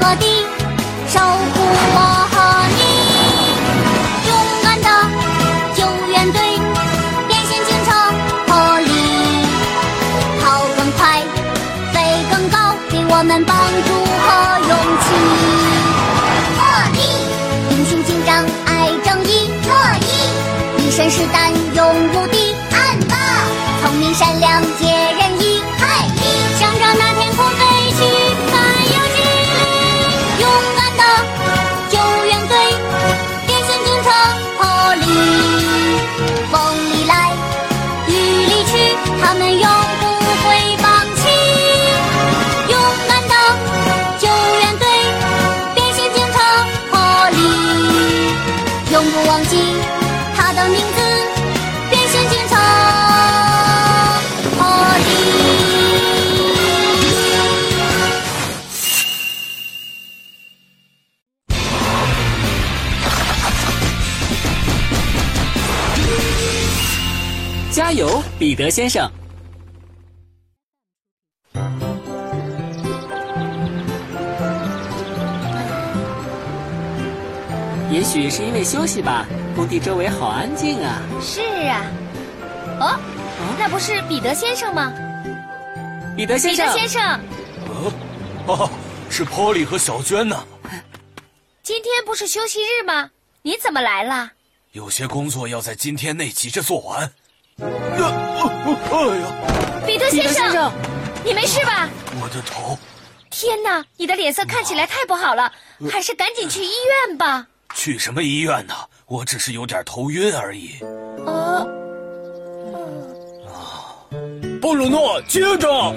和地，守护我和你。勇敢的救援队，变形警车破例，跑更快，飞更高，给我们帮助和勇气。破例，英雄警长爱正义，乐意，一身是胆勇无敌，暗霸，聪明善良加油，彼得先生！也许是因为休息吧，工地周围好安静啊。是啊，哦，那不是彼得先生吗？彼得先生，彼得先生，哦，是 Polly 和小娟呢。今天不是休息日吗？你怎么来了？有些工作要在今天内急着做完。哎呀，彼得先生，你没事吧？我的头！天哪，你的脸色看起来太不好了，还是赶紧去医院吧。去什么医院呢？我只是有点头晕而已。啊！啊，布鲁诺，接着！啊，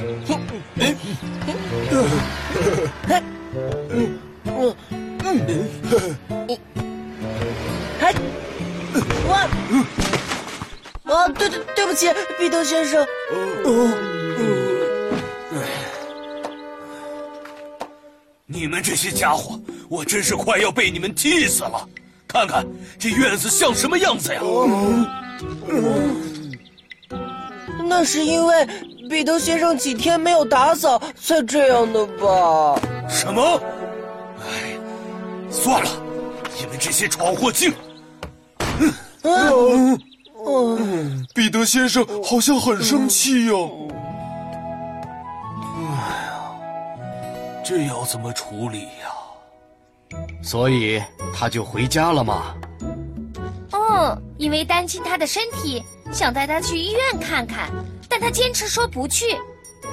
对对对不起，彼得先生。哦你们这些家伙，我真是快要被你们气死了！看看这院子像什么样子呀？那是因为彼得先生几天没有打扫才这样的吧？什么？哎，算了，你们这些闯祸精！彼得先生好像很生气哟、这要怎么处理呀？所以他就回家了吗？哦，因为担心他的身体，想带他去医院看看，但他坚持说不去，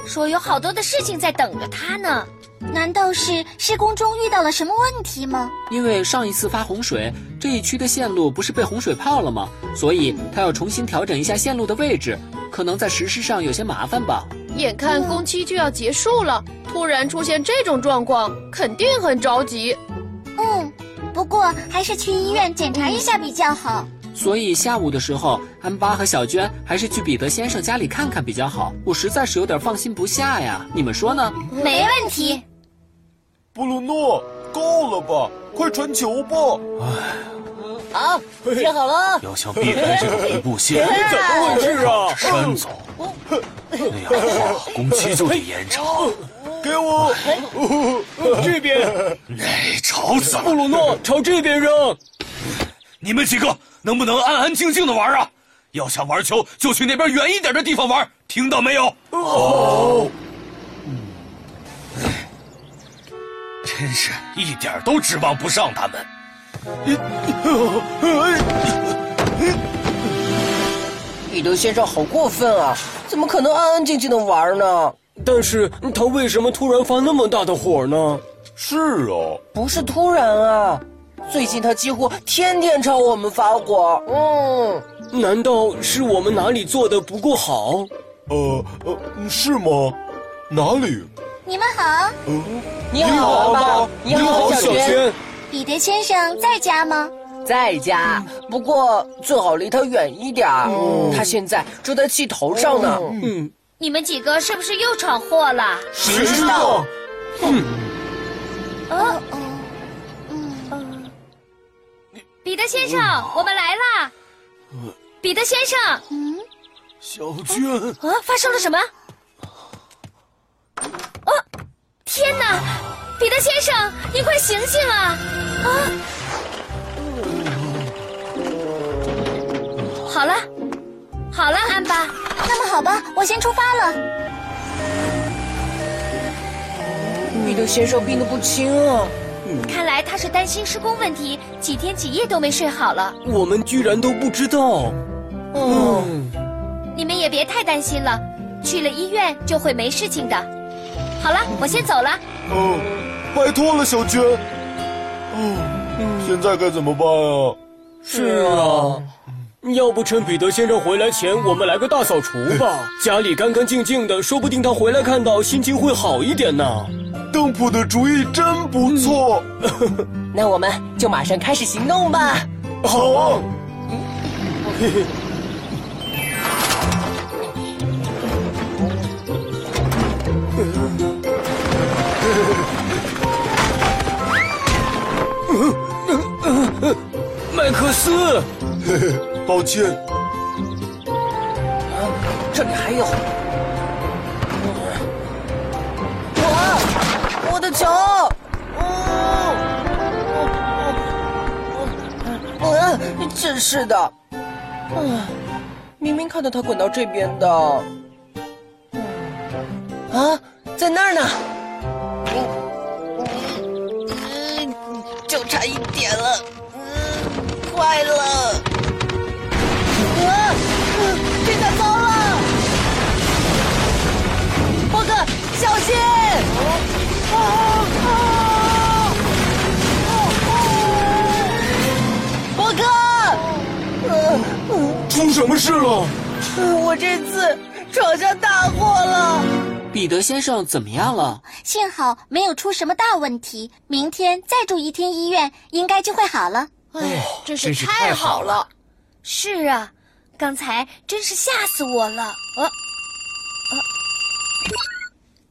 说有好多的事情在等着他呢。难道是施工中遇到了什么问题吗？因为上一次发洪水，这一区的线路不是被洪水泡了吗？所以他要重新调整一下线路的位置，可能在实施上有些麻烦吧。眼看工期就要结束了，突然出现这种状况，肯定很着急。嗯，不过还是去医院检查一下比较好。所以下午的时候，安巴和小娟还是去彼得先生家里看看比较好。我实在是有点放心不下呀，你们说呢？没问题。布鲁诺，够了吧？快传球吧！哎好，接好了。要想避开这个恐怖线，怎么回事啊？山走，那样的话工期就得延长。给我，这边，哎，吵死了！布鲁诺朝这边扔。你们几个能不能安安静静的玩啊？要想玩球，就去那边远一点的地方玩，听到没有？哦，真是一点都指望不上他们。彼得先生好过分啊！怎么可能安安静静的玩呢？但是他为什么突然发那么大的火呢？是啊，不是突然啊，最近他几乎天天朝我们发火。嗯，难道是我们哪里做的不够好？呃呃，是吗？哪里？你们好，你好，你好，小轩。彼得先生在家吗？在家，不过最好离他远一点儿。他现在正在气头上呢。嗯，你们几个是不是又闯祸了？谁知道。哦，彼得先生，我们来啦！彼得先生，小娟，啊，发生了什么？哦，天哪！彼得先生，你快醒醒啊！啊！好了，好了，安巴，那么好吧，我先出发了。彼得先生病得不轻啊！看来他是担心施工问题，几天几夜都没睡好了。我们居然都不知道。嗯，你们也别太担心了，去了医院就会没事情的。好了，我先走了。哦，拜托了，小娟。哦，现在该怎么办啊？是啊，要不趁彼得先生回来前，我们来个大扫除吧。家里干干净净的，说不定他回来看到，心情会好一点呢。邓普的主意真不错。那我们就马上开始行动吧。好啊。嘿嘿。麦克斯，嘿嘿，抱歉。啊，这里还有。球。嗯，真是的。嗯，明明看到他滚到这边的。啊，在那儿呢。嗯，就差一点了。嗯坏了！事了？我这次闯下大祸了。彼得先生怎么样了？幸好没有出什么大问题，明天再住一天医院，应该就会好了。哎，真是太好了！是啊，刚才真是吓死我了。呃，呃，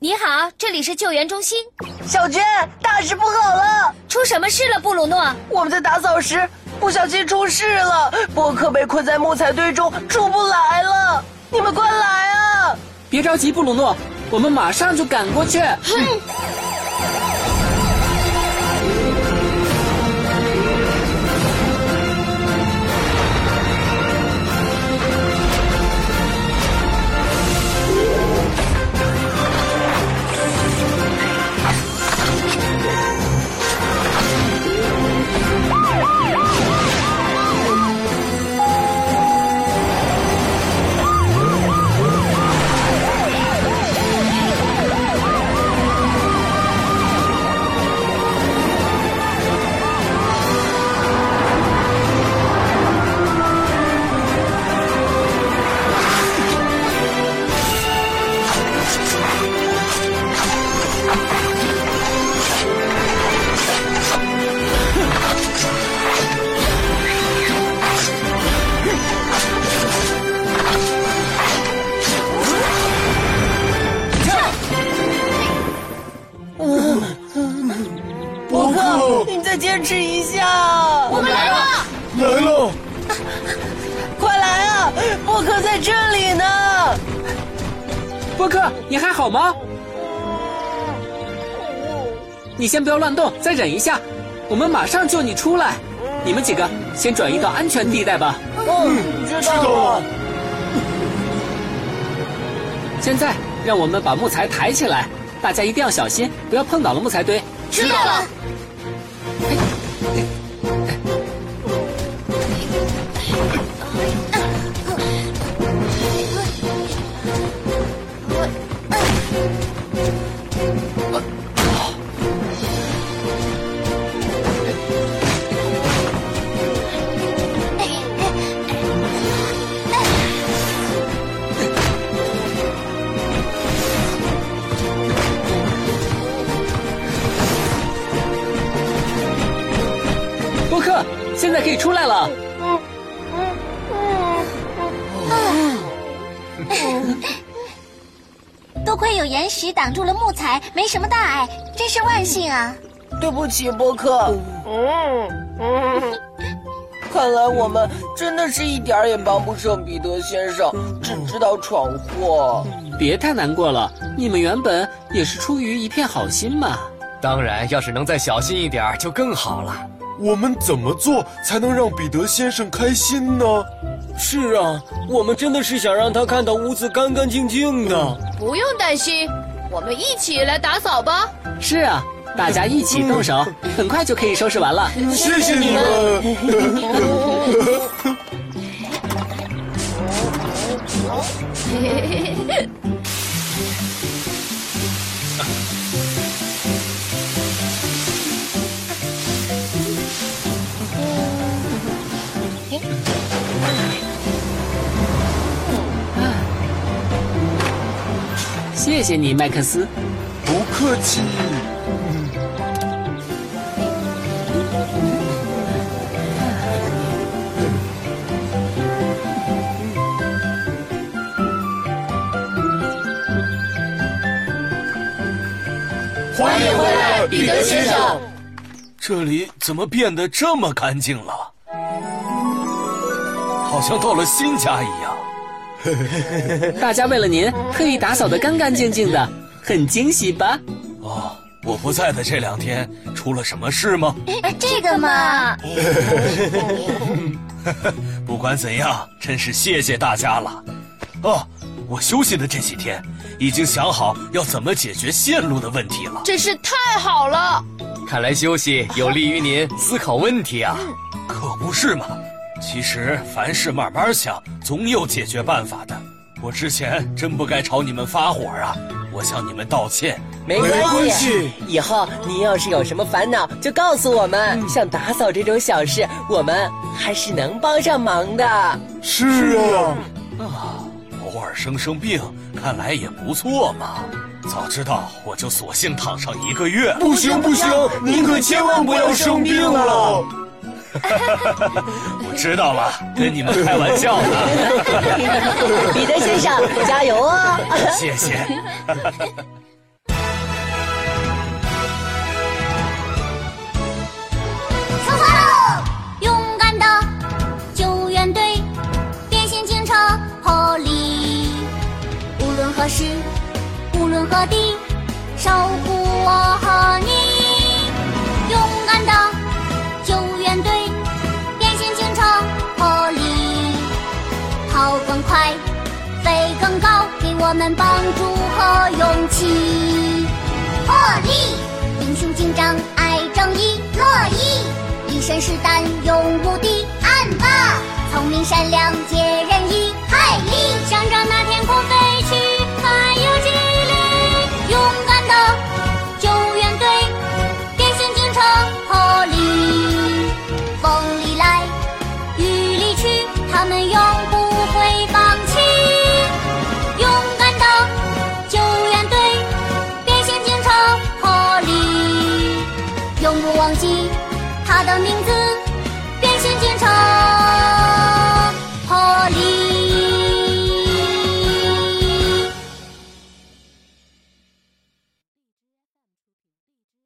你好，这里是救援中心。小娟，大事不好了！出什么事了，布鲁诺？我们在打扫时不小心出事了，波克被困在木材堆中出不来了。你们快来啊！别着急，布鲁诺，我们马上就赶过去。嗯你还好吗？你先不要乱动，再忍一下，我们马上救你出来。你们几个先转移到安全地带吧。嗯，知道了。现在让我们把木材抬起来，大家一定要小心，不要碰倒了木材堆。知道了。波 多亏有岩石挡住了木材，没什么大碍，真是万幸啊！对不起，波克。嗯嗯，看来我们真的是一点儿也帮不上彼得先生，只知道闯祸。别太难过了，你们原本也是出于一片好心嘛。当然，要是能再小心一点，就更好了。我们怎么做才能让彼得先生开心呢？是啊，我们真的是想让他看到屋子干干净净的。不用担心，我们一起来打扫吧。是啊，大家一起动手，很快就可以收拾完了。谢谢你们。谢谢你，麦克斯。不客气。欢迎回来，彼得先生。这里怎么变得这么干净了？好像到了新家一样。大家为了您特意打扫得干干净净的，很惊喜吧？哦，我不在的这两天出了什么事吗？这个嘛，不管怎样，真是谢谢大家了。哦，我休息的这几天，已经想好要怎么解决线路的问题了。真是太好了！看来休息有利于您思考问题啊。可不是嘛！其实凡事慢慢想，总有解决办法的。我之前真不该朝你们发火啊！我向你们道歉。没关系，以后您要是有什么烦恼，就告诉我们。像打扫这种小事，我们还是能帮上忙的。是啊，啊，偶尔生生病，看来也不错嘛。早知道我就索性躺上一个月。不行不行，您可千万不要生病了。我知道了，跟你们开玩笑呢。彼得先生，加油啊！谢谢。出发喽！勇敢的救援队，变形警车破例，无论何时，无论何地，守护我和你。飞更高，给我们帮助和勇气。破例，英雄紧张爱正义，乐意一身是胆勇无敌。暗霸，聪明善良解人意，害力，向着那天空。